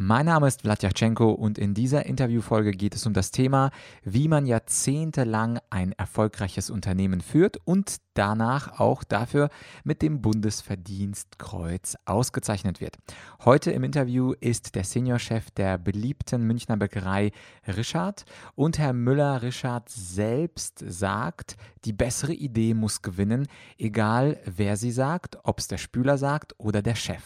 Mein Name ist Vladyachenko und in dieser Interviewfolge geht es um das Thema, wie man jahrzehntelang ein erfolgreiches Unternehmen führt und danach auch dafür mit dem Bundesverdienstkreuz ausgezeichnet wird. Heute im Interview ist der Seniorchef der beliebten Münchner Bäckerei Richard und Herr Müller-Richard selbst sagt, die bessere Idee muss gewinnen, egal wer sie sagt, ob es der Spüler sagt oder der Chef.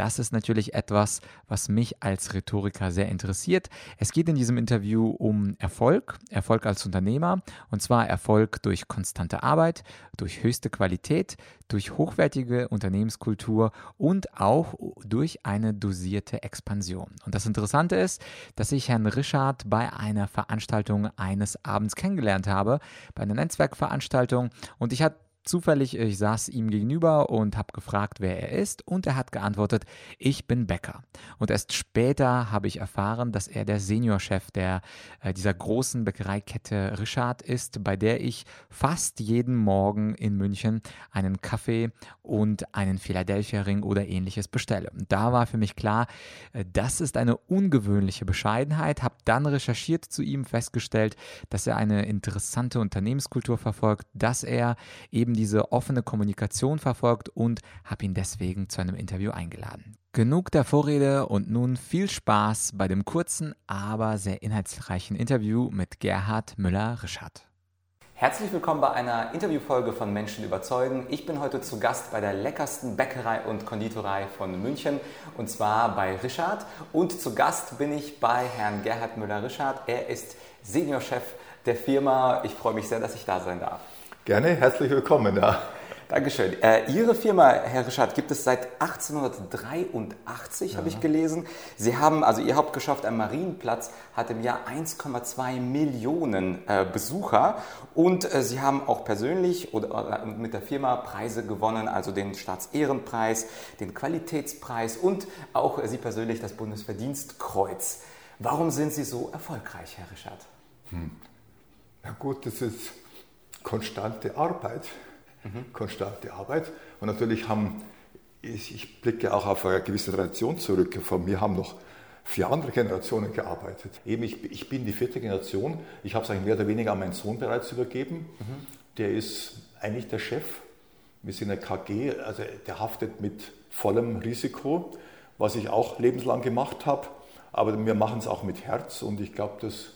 Das ist natürlich etwas, was mich als Rhetoriker sehr interessiert. Es geht in diesem Interview um Erfolg, Erfolg als Unternehmer, und zwar Erfolg durch konstante Arbeit, durch höchste Qualität, durch hochwertige Unternehmenskultur und auch durch eine dosierte Expansion. Und das Interessante ist, dass ich Herrn Richard bei einer Veranstaltung eines Abends kennengelernt habe, bei einer Netzwerkveranstaltung, und ich hatte Zufällig, ich saß ihm gegenüber und habe gefragt, wer er ist, und er hat geantwortet, ich bin Bäcker. Und erst später habe ich erfahren, dass er der Seniorchef der, äh, dieser großen Bäckereikette Richard ist, bei der ich fast jeden Morgen in München einen Kaffee und einen Philadelphia Ring oder ähnliches bestelle. Und da war für mich klar, äh, das ist eine ungewöhnliche Bescheidenheit, habe dann recherchiert zu ihm, festgestellt, dass er eine interessante Unternehmenskultur verfolgt, dass er eben eben diese offene Kommunikation verfolgt und habe ihn deswegen zu einem Interview eingeladen. Genug der Vorrede und nun viel Spaß bei dem kurzen, aber sehr inhaltsreichen Interview mit Gerhard Müller-Rischardt. Herzlich willkommen bei einer Interviewfolge von Menschen überzeugen. Ich bin heute zu Gast bei der leckersten Bäckerei und Konditorei von München und zwar bei Richard. Und zu Gast bin ich bei Herrn Gerhard Müller-Rischardt. Er ist Seniorchef der Firma. Ich freue mich sehr, dass ich da sein darf. Gerne, herzlich willkommen. Ja. Dankeschön. Äh, Ihre Firma, Herr Richard, gibt es seit 1883, ja. habe ich gelesen. Sie haben, also Ihr Hauptgeschäft am Marienplatz hat im Jahr 1,2 Millionen äh, Besucher und äh, Sie haben auch persönlich oder, mit der Firma Preise gewonnen, also den Staatsehrenpreis, den Qualitätspreis und auch Sie persönlich das Bundesverdienstkreuz. Warum sind Sie so erfolgreich, Herr Richard? Hm. Na gut, das ist konstante Arbeit. Mhm. Konstante Arbeit. Und natürlich haben, ich, ich blicke auch auf eine gewisse Tradition zurück. Von mir haben noch vier andere Generationen gearbeitet. Eben, ich, ich bin die vierte Generation. Ich habe es eigentlich mehr oder weniger an meinen Sohn bereits übergeben. Mhm. Der ist eigentlich der Chef. Wir sind ein KG, also der haftet mit vollem Risiko, was ich auch lebenslang gemacht habe. Aber wir machen es auch mit Herz und ich glaube, das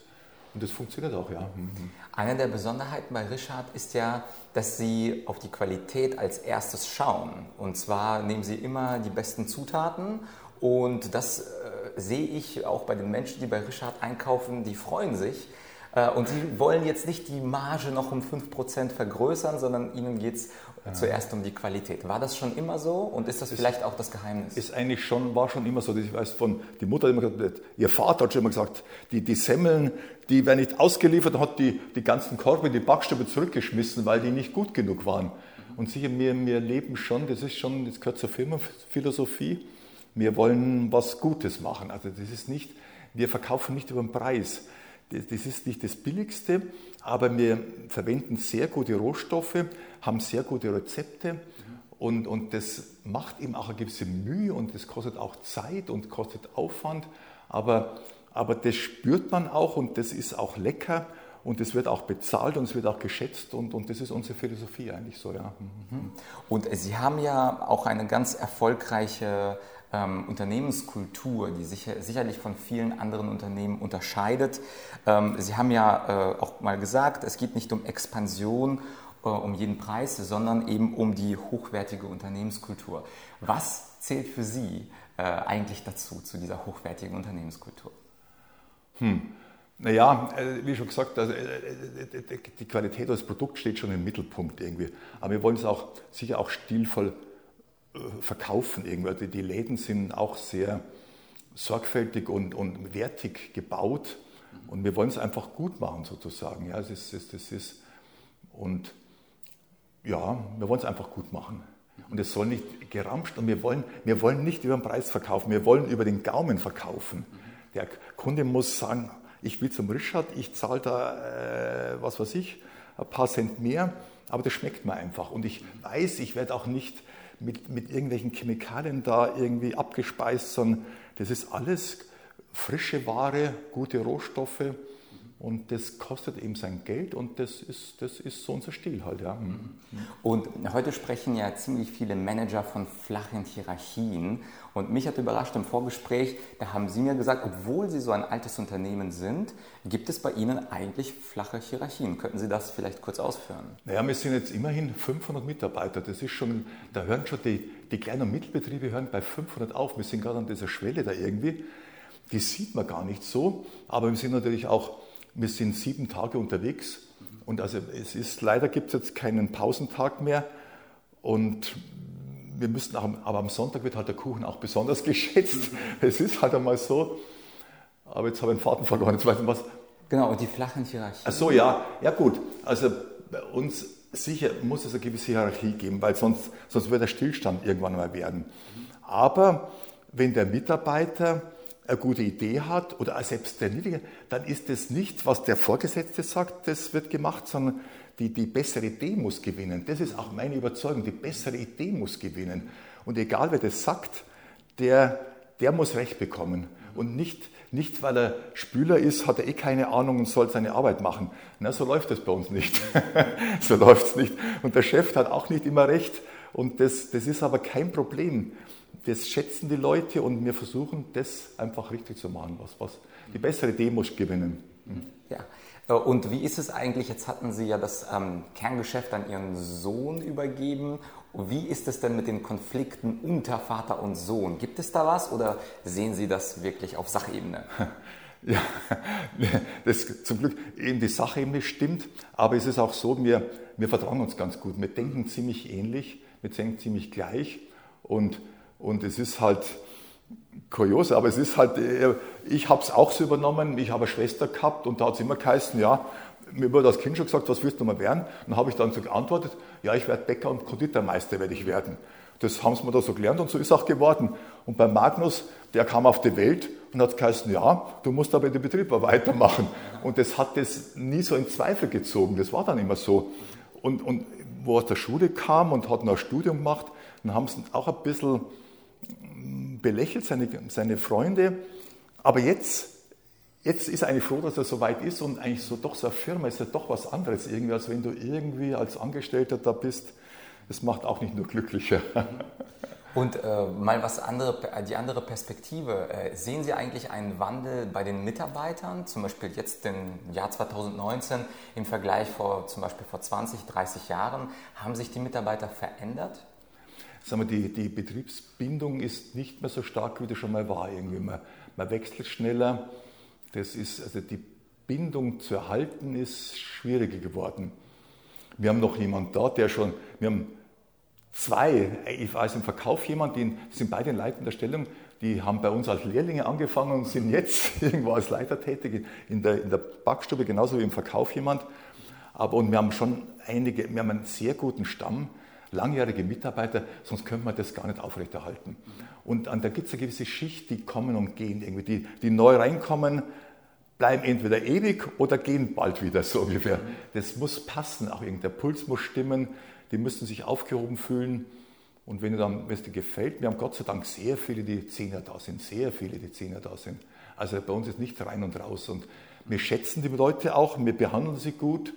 und das funktioniert auch, ja. Mhm. Eine der Besonderheiten bei Richard ist ja, dass Sie auf die Qualität als erstes schauen. Und zwar nehmen Sie immer die besten Zutaten und das äh, sehe ich auch bei den Menschen, die bei Richard einkaufen, die freuen sich, äh, und Sie wollen jetzt nicht die Marge noch um 5% vergrößern, sondern Ihnen geht es ja. zuerst um die Qualität. War das schon immer so und ist das ist, vielleicht auch das Geheimnis? Ist eigentlich schon, war schon immer so. Ich weiß von, die Mutter hat immer gesagt, ihr Vater hat schon immer gesagt, die, die Semmeln, die werden nicht ausgeliefert, hat die, die ganzen Korbe, die Backstube zurückgeschmissen, weil die nicht gut genug waren. Und sicher, wir, wir leben schon, das ist schon, das gehört zur Firmenphilosophie, wir wollen was Gutes machen. Also das ist nicht, wir verkaufen nicht über den Preis das ist nicht das Billigste, aber wir verwenden sehr gute Rohstoffe, haben sehr gute Rezepte und, und das macht eben auch eine gewisse Mühe und das kostet auch Zeit und kostet Aufwand, aber, aber das spürt man auch und das ist auch lecker und es wird auch bezahlt und es wird auch geschätzt und, und das ist unsere Philosophie eigentlich so, ja. Mhm. Und Sie haben ja auch eine ganz erfolgreiche ähm, Unternehmenskultur, die sich sicherlich von vielen anderen Unternehmen unterscheidet. Ähm, Sie haben ja äh, auch mal gesagt, es geht nicht um Expansion äh, um jeden Preis, sondern eben um die hochwertige Unternehmenskultur. Was zählt für Sie äh, eigentlich dazu, zu dieser hochwertigen Unternehmenskultur? Hm. Naja, äh, wie schon gesagt, also, äh, die Qualität des Produkts steht schon im Mittelpunkt irgendwie. Aber wir wollen es auch sicher auch stilvoll verkaufen. Irgendwie. Also die Läden sind auch sehr sorgfältig und, und wertig gebaut und wir wollen es einfach gut machen sozusagen. Ja, das ist, das ist, und ja, wir wollen es einfach gut machen. Und es soll nicht geramscht und wir wollen, wir wollen nicht über den Preis verkaufen, wir wollen über den Gaumen verkaufen. Der Kunde muss sagen, ich will zum Richard, ich zahle da, äh, was weiß ich, ein paar Cent mehr aber das schmeckt mir einfach. Und ich weiß, ich werde auch nicht mit, mit irgendwelchen Chemikalien da irgendwie abgespeist, sondern das ist alles frische Ware, gute Rohstoffe. Und das kostet eben sein Geld und das ist, das ist so unser Stil halt. Ja. Mhm. Und heute sprechen ja ziemlich viele Manager von flachen Hierarchien. Und mich hat überrascht im Vorgespräch, da haben Sie mir gesagt, obwohl Sie so ein altes Unternehmen sind, gibt es bei Ihnen eigentlich flache Hierarchien. Könnten Sie das vielleicht kurz ausführen? Naja, wir sind jetzt immerhin 500 Mitarbeiter. Das ist schon, da hören schon die, die kleinen und Mittelbetriebe hören bei 500 auf. Wir sind gerade an dieser Schwelle da irgendwie. Die sieht man gar nicht so, aber wir sind natürlich auch wir sind sieben Tage unterwegs und also es ist, leider gibt es jetzt keinen Pausentag mehr und wir müssen auch, aber am Sonntag wird halt der Kuchen auch besonders geschätzt. Es ist halt einmal so. Aber jetzt habe ich den Faden verloren. Jetzt weiß ich was. Genau, und die flachen Hierarchien. Ach so, ja. Ja, gut. Also bei uns sicher muss es eine gewisse Hierarchie geben, weil sonst, sonst wird der Stillstand irgendwann mal werden. Aber wenn der Mitarbeiter eine gute Idee hat oder selbst der Niedrige, dann ist es nicht, was der Vorgesetzte sagt, das wird gemacht, sondern die, die bessere Idee muss gewinnen. Das ist auch meine Überzeugung, die bessere Idee muss gewinnen. Und egal wer das sagt, der, der muss Recht bekommen. Und nicht, nicht, weil er Spüler ist, hat er eh keine Ahnung und soll seine Arbeit machen. Na, so läuft das bei uns nicht. so läuft es nicht. Und der Chef hat auch nicht immer Recht. Und das, das ist aber kein Problem das schätzen die Leute und wir versuchen, das einfach richtig zu machen, was, was die bessere Demos gewinnen. Mhm. Ja. Äh, und wie ist es eigentlich, jetzt hatten Sie ja das ähm, Kerngeschäft an Ihren Sohn übergeben. Wie ist es denn mit den Konflikten unter Vater und Sohn? Gibt es da was oder sehen Sie das wirklich auf Sachebene? Ja, das, zum Glück eben die Sachebene stimmt, aber es ist auch so, wir, wir vertrauen uns ganz gut. Wir denken ziemlich ähnlich, wir denken ziemlich gleich und und es ist halt kurios, aber es ist halt, äh, ich habe es auch so übernommen, ich habe eine Schwester gehabt und da hat es immer geheißen, ja, mir wurde als Kind schon gesagt, was willst du mal werden? Dann habe ich dann so geantwortet, ja, ich werde Bäcker und Konditormeister werde ich werden. Das haben sie mir da so gelernt und so ist auch geworden. Und bei Magnus, der kam auf die Welt und hat geheißen, ja, du musst aber den Betrieb weitermachen. Und das hat das nie so in Zweifel gezogen, das war dann immer so. Und, und wo er aus der Schule kam und hat noch ein Studium gemacht, dann haben sie auch ein bisschen belächelt, seine, seine Freunde. Aber jetzt, jetzt ist er eigentlich froh, dass er so weit ist und eigentlich so doch so eine Firma ist ja doch was anderes irgendwie, als wenn du irgendwie als Angestellter da bist. Das macht auch nicht nur glücklicher. Und äh, mal was andere, die andere Perspektive. Äh, sehen Sie eigentlich einen Wandel bei den Mitarbeitern, zum Beispiel jetzt im Jahr 2019 im Vergleich vor zum Beispiel vor 20, 30 Jahren? Haben sich die Mitarbeiter verändert? Sagen wir, die, die Betriebsbindung ist nicht mehr so stark, wie das schon mal war. Irgendwie. Man, man wechselt schneller. Das ist, also die Bindung zu erhalten ist schwieriger geworden. Wir haben noch jemanden da, der schon, wir haben zwei, ich weiß im Verkauf jemand, die sind beide in leitender Stellung, die haben bei uns als Lehrlinge angefangen und sind jetzt irgendwo als Leiter tätig, in der, in der Backstube genauso wie im Verkauf jemand. Aber und wir haben schon einige, wir haben einen sehr guten Stamm langjährige Mitarbeiter, sonst könnte man das gar nicht aufrechterhalten. Und, und da gibt es eine gewisse Schicht, die kommen und gehen irgendwie. Die, die neu reinkommen, bleiben entweder ewig oder gehen bald wieder so ungefähr. Das muss passen, auch der Puls muss stimmen, die müssen sich aufgehoben fühlen. Und wenn, dann, es dir gefällt, wir haben Gott sei Dank sehr viele, die Zehner da sind, sehr viele, die Zehner da sind. Also bei uns ist nicht rein und raus. Und wir schätzen die Leute auch, wir behandeln sie gut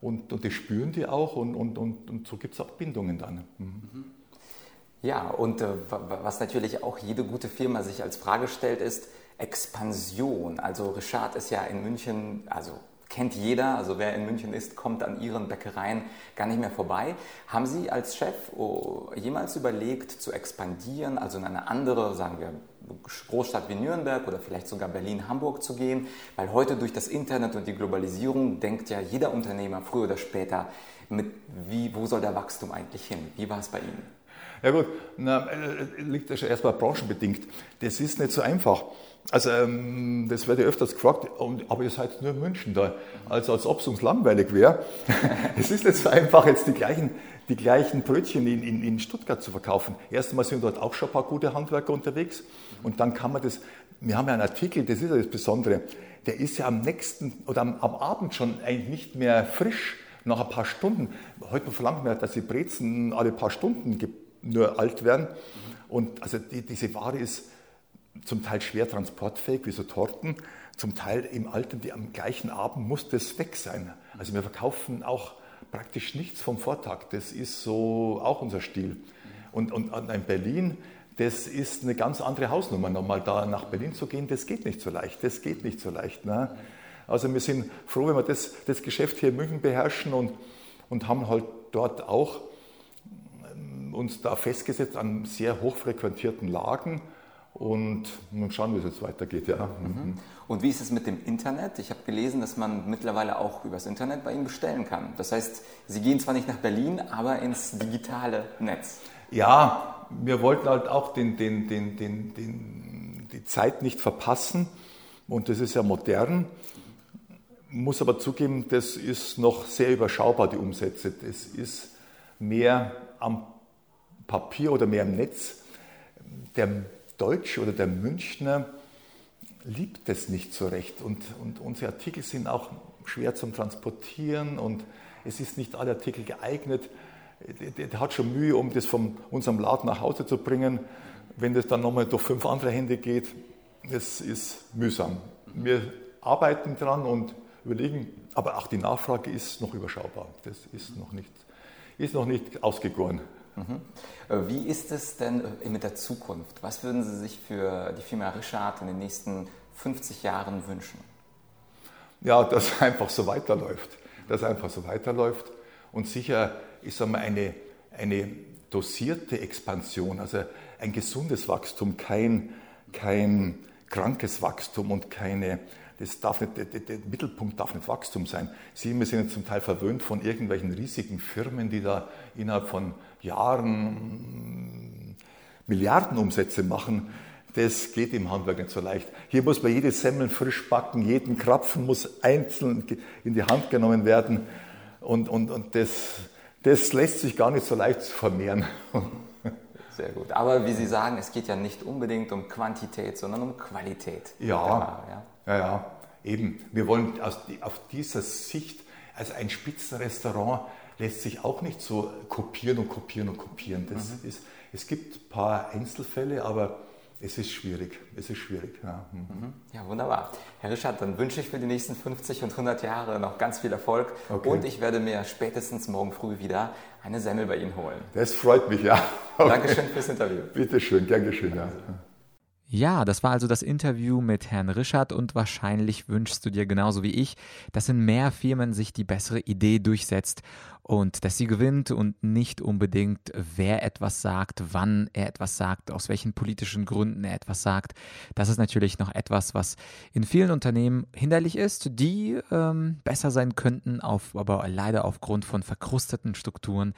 und, und das spüren die auch und, und, und, und so gibt es auch Bindungen dann. Mhm. Ja, und äh, was natürlich auch jede gute Firma sich als Frage stellt, ist Expansion. Also Richard ist ja in München, also kennt jeder, also wer in München ist, kommt an Ihren Bäckereien gar nicht mehr vorbei. Haben Sie als Chef oh, jemals überlegt zu expandieren, also in eine andere, sagen wir, Großstadt wie Nürnberg oder vielleicht sogar Berlin, Hamburg zu gehen, weil heute durch das Internet und die Globalisierung denkt ja jeder Unternehmer früher oder später, mit wie, wo soll der Wachstum eigentlich hin? Wie war es bei Ihnen? Ja gut, na, äh, liegt das erstmal branchenbedingt. Das ist nicht so einfach. Also ähm, das werde ich öfters gefragt, aber ihr seid nur in München da, also als ob es uns langweilig wäre. es ist nicht so einfach, jetzt die gleichen, die gleichen Brötchen in, in, in Stuttgart zu verkaufen. Erst einmal sind dort auch schon ein paar gute Handwerker unterwegs und dann kann man das, wir haben ja einen Artikel, das ist ja das Besondere, der ist ja am nächsten oder am, am Abend schon eigentlich nicht mehr frisch, nach ein paar Stunden, heute verlangt man, dass die Brezen alle paar Stunden nur alt werden. Und also die, diese Ware ist zum Teil schwer transportfähig, wie so Torten, zum Teil im Alten, die am gleichen Abend muss das weg sein. Also wir verkaufen auch praktisch nichts vom Vortag. Das ist so auch unser Stil. Und, und in Berlin, das ist eine ganz andere Hausnummer. Nochmal da nach Berlin zu gehen, das geht nicht so leicht. Das geht nicht so leicht. Ne? Also wir sind froh, wenn wir das, das Geschäft hier in München beherrschen und, und haben halt dort auch ähm, uns da festgesetzt an sehr hochfrequentierten Lagen und schauen, wie es jetzt weitergeht. Ja. Mhm. Und wie ist es mit dem Internet? Ich habe gelesen, dass man mittlerweile auch übers Internet bei Ihnen bestellen kann. Das heißt, Sie gehen zwar nicht nach Berlin, aber ins digitale Netz. Ja, wir wollten halt auch den, den, den, den, die Zeit nicht verpassen. Und das ist ja modern. Muss aber zugeben, das ist noch sehr überschaubar, die Umsätze. Das ist mehr am Papier oder mehr im Netz. Der Deutsche oder der Münchner liebt das nicht so recht. Und, und unsere Artikel sind auch schwer zum Transportieren und es ist nicht alle Artikel geeignet. Der hat schon Mühe, um das von unserem Laden nach Hause zu bringen. Wenn das dann nochmal durch fünf andere Hände geht, das ist mühsam. Wir arbeiten dran und überlegen, aber auch die Nachfrage ist noch überschaubar. Das ist noch nicht, ist noch nicht ausgegoren. Mhm. Äh, wie ist es denn äh, mit der Zukunft? Was würden Sie sich für die Firma Richard in den nächsten 50 Jahren wünschen? Ja, dass einfach so weiterläuft. Dass einfach so weiterläuft. Und sicher ist einmal eine, eine dosierte Expansion, also ein gesundes Wachstum, kein, kein krankes Wachstum und keine, das darf nicht, der, der, Mittelpunkt darf nicht Wachstum sein. Sie wir sind zum Teil verwöhnt von irgendwelchen riesigen Firmen, die da innerhalb von Jahren Milliardenumsätze machen. Das geht im Handwerk nicht so leicht. Hier muss man jede Semmel frisch backen, jeden Krapfen muss einzeln in die Hand genommen werden. Und, und, und das, das lässt sich gar nicht so leicht vermehren. Sehr gut. Aber wie Sie sagen, es geht ja nicht unbedingt um Quantität, sondern um Qualität. Ja, ja, ja, ja, eben. Wir wollen aus, auf dieser Sicht, also ein Spitzenrestaurant lässt sich auch nicht so kopieren und kopieren und kopieren. Das mhm. ist, es gibt ein paar Einzelfälle, aber es ist schwierig. Es ist schwierig. Ja. Mhm. mhm. ja, wunderbar. Herr Richard, dann wünsche ich für die nächsten 50 und 100 Jahre noch ganz viel Erfolg okay. und ich werde mir spätestens morgen früh wieder eine Semmel bei Ihnen holen. Das freut mich, ja. Okay. Dankeschön fürs Interview. Bitte schön, gern geschehen. Ja. Ja, das war also das Interview mit Herrn Rischert und wahrscheinlich wünschst du dir genauso wie ich, dass in mehr Firmen sich die bessere Idee durchsetzt und dass sie gewinnt und nicht unbedingt, wer etwas sagt, wann er etwas sagt, aus welchen politischen Gründen er etwas sagt. Das ist natürlich noch etwas, was in vielen Unternehmen hinderlich ist, die ähm, besser sein könnten, auf, aber leider aufgrund von verkrusteten Strukturen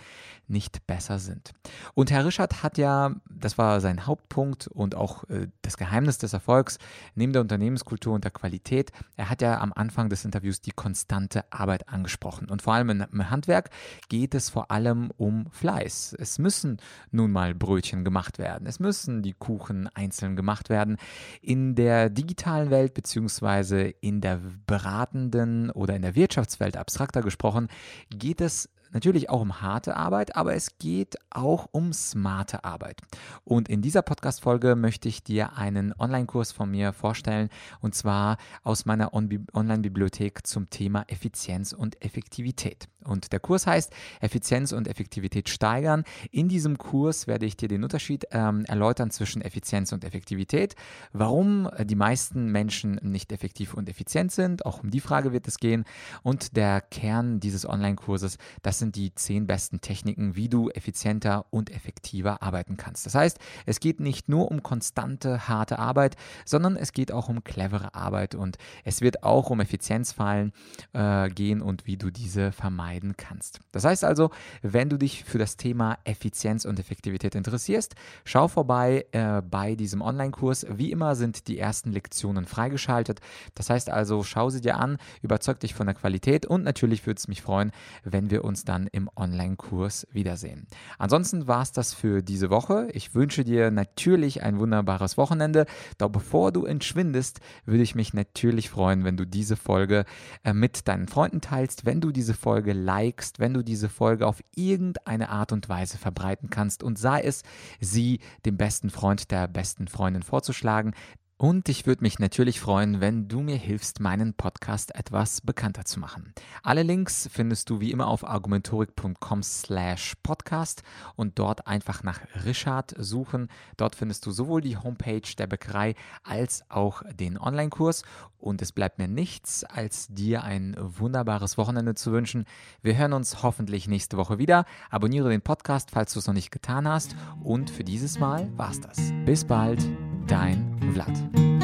nicht besser sind. Und Herr Rischert hat ja, das war sein Hauptpunkt und auch äh, das Geheimnis des Erfolgs, neben der Unternehmenskultur und der Qualität, er hat ja am Anfang des Interviews die konstante Arbeit angesprochen. Und vor allem im Handwerk geht es vor allem um Fleiß. Es müssen nun mal Brötchen gemacht werden. Es müssen die Kuchen einzeln gemacht werden. In der digitalen Welt beziehungsweise in der beratenden oder in der Wirtschaftswelt abstrakter gesprochen geht es natürlich auch um harte Arbeit, aber es geht auch um smarte Arbeit. Und in dieser Podcast-Folge möchte ich dir einen Online-Kurs von mir vorstellen und zwar aus meiner Online-Bibliothek zum Thema Effizienz und Effektivität. Und der Kurs heißt Effizienz und Effektivität steigern. In diesem Kurs werde ich dir den Unterschied ähm, erläutern zwischen Effizienz und Effektivität, warum die meisten Menschen nicht effektiv und effizient sind. Auch um die Frage wird es gehen. Und der Kern dieses Online-Kurses, das sind die zehn besten Techniken, wie du effizienter und effektiver arbeiten kannst. Das heißt, es geht nicht nur um konstante, harte Arbeit, sondern es geht auch um clevere Arbeit und es wird auch um Effizienzfallen äh, gehen und wie du diese vermeiden kannst. Das heißt also, wenn du dich für das Thema Effizienz und Effektivität interessierst, schau vorbei äh, bei diesem Online-Kurs. Wie immer sind die ersten Lektionen freigeschaltet. Das heißt also, schau sie dir an, überzeug dich von der Qualität und natürlich würde es mich freuen, wenn wir uns dann im Online-Kurs wiedersehen. Ansonsten war es das für diese Woche. Ich wünsche dir natürlich ein wunderbares Wochenende. Doch bevor du entschwindest, würde ich mich natürlich freuen, wenn du diese Folge äh, mit deinen Freunden teilst, wenn du diese Folge likest, wenn du diese Folge auf irgendeine Art und Weise verbreiten kannst und sei es, sie dem besten Freund der besten Freundin vorzuschlagen, und ich würde mich natürlich freuen, wenn du mir hilfst, meinen Podcast etwas bekannter zu machen. Alle Links findest du wie immer auf argumentorik.com slash podcast und dort einfach nach Richard suchen. Dort findest du sowohl die Homepage der Bäckerei als auch den Online-Kurs. Und es bleibt mir nichts, als dir ein wunderbares Wochenende zu wünschen. Wir hören uns hoffentlich nächste Woche wieder. Abonniere den Podcast, falls du es noch nicht getan hast. Und für dieses Mal war's das. Bis bald, dein Vlad.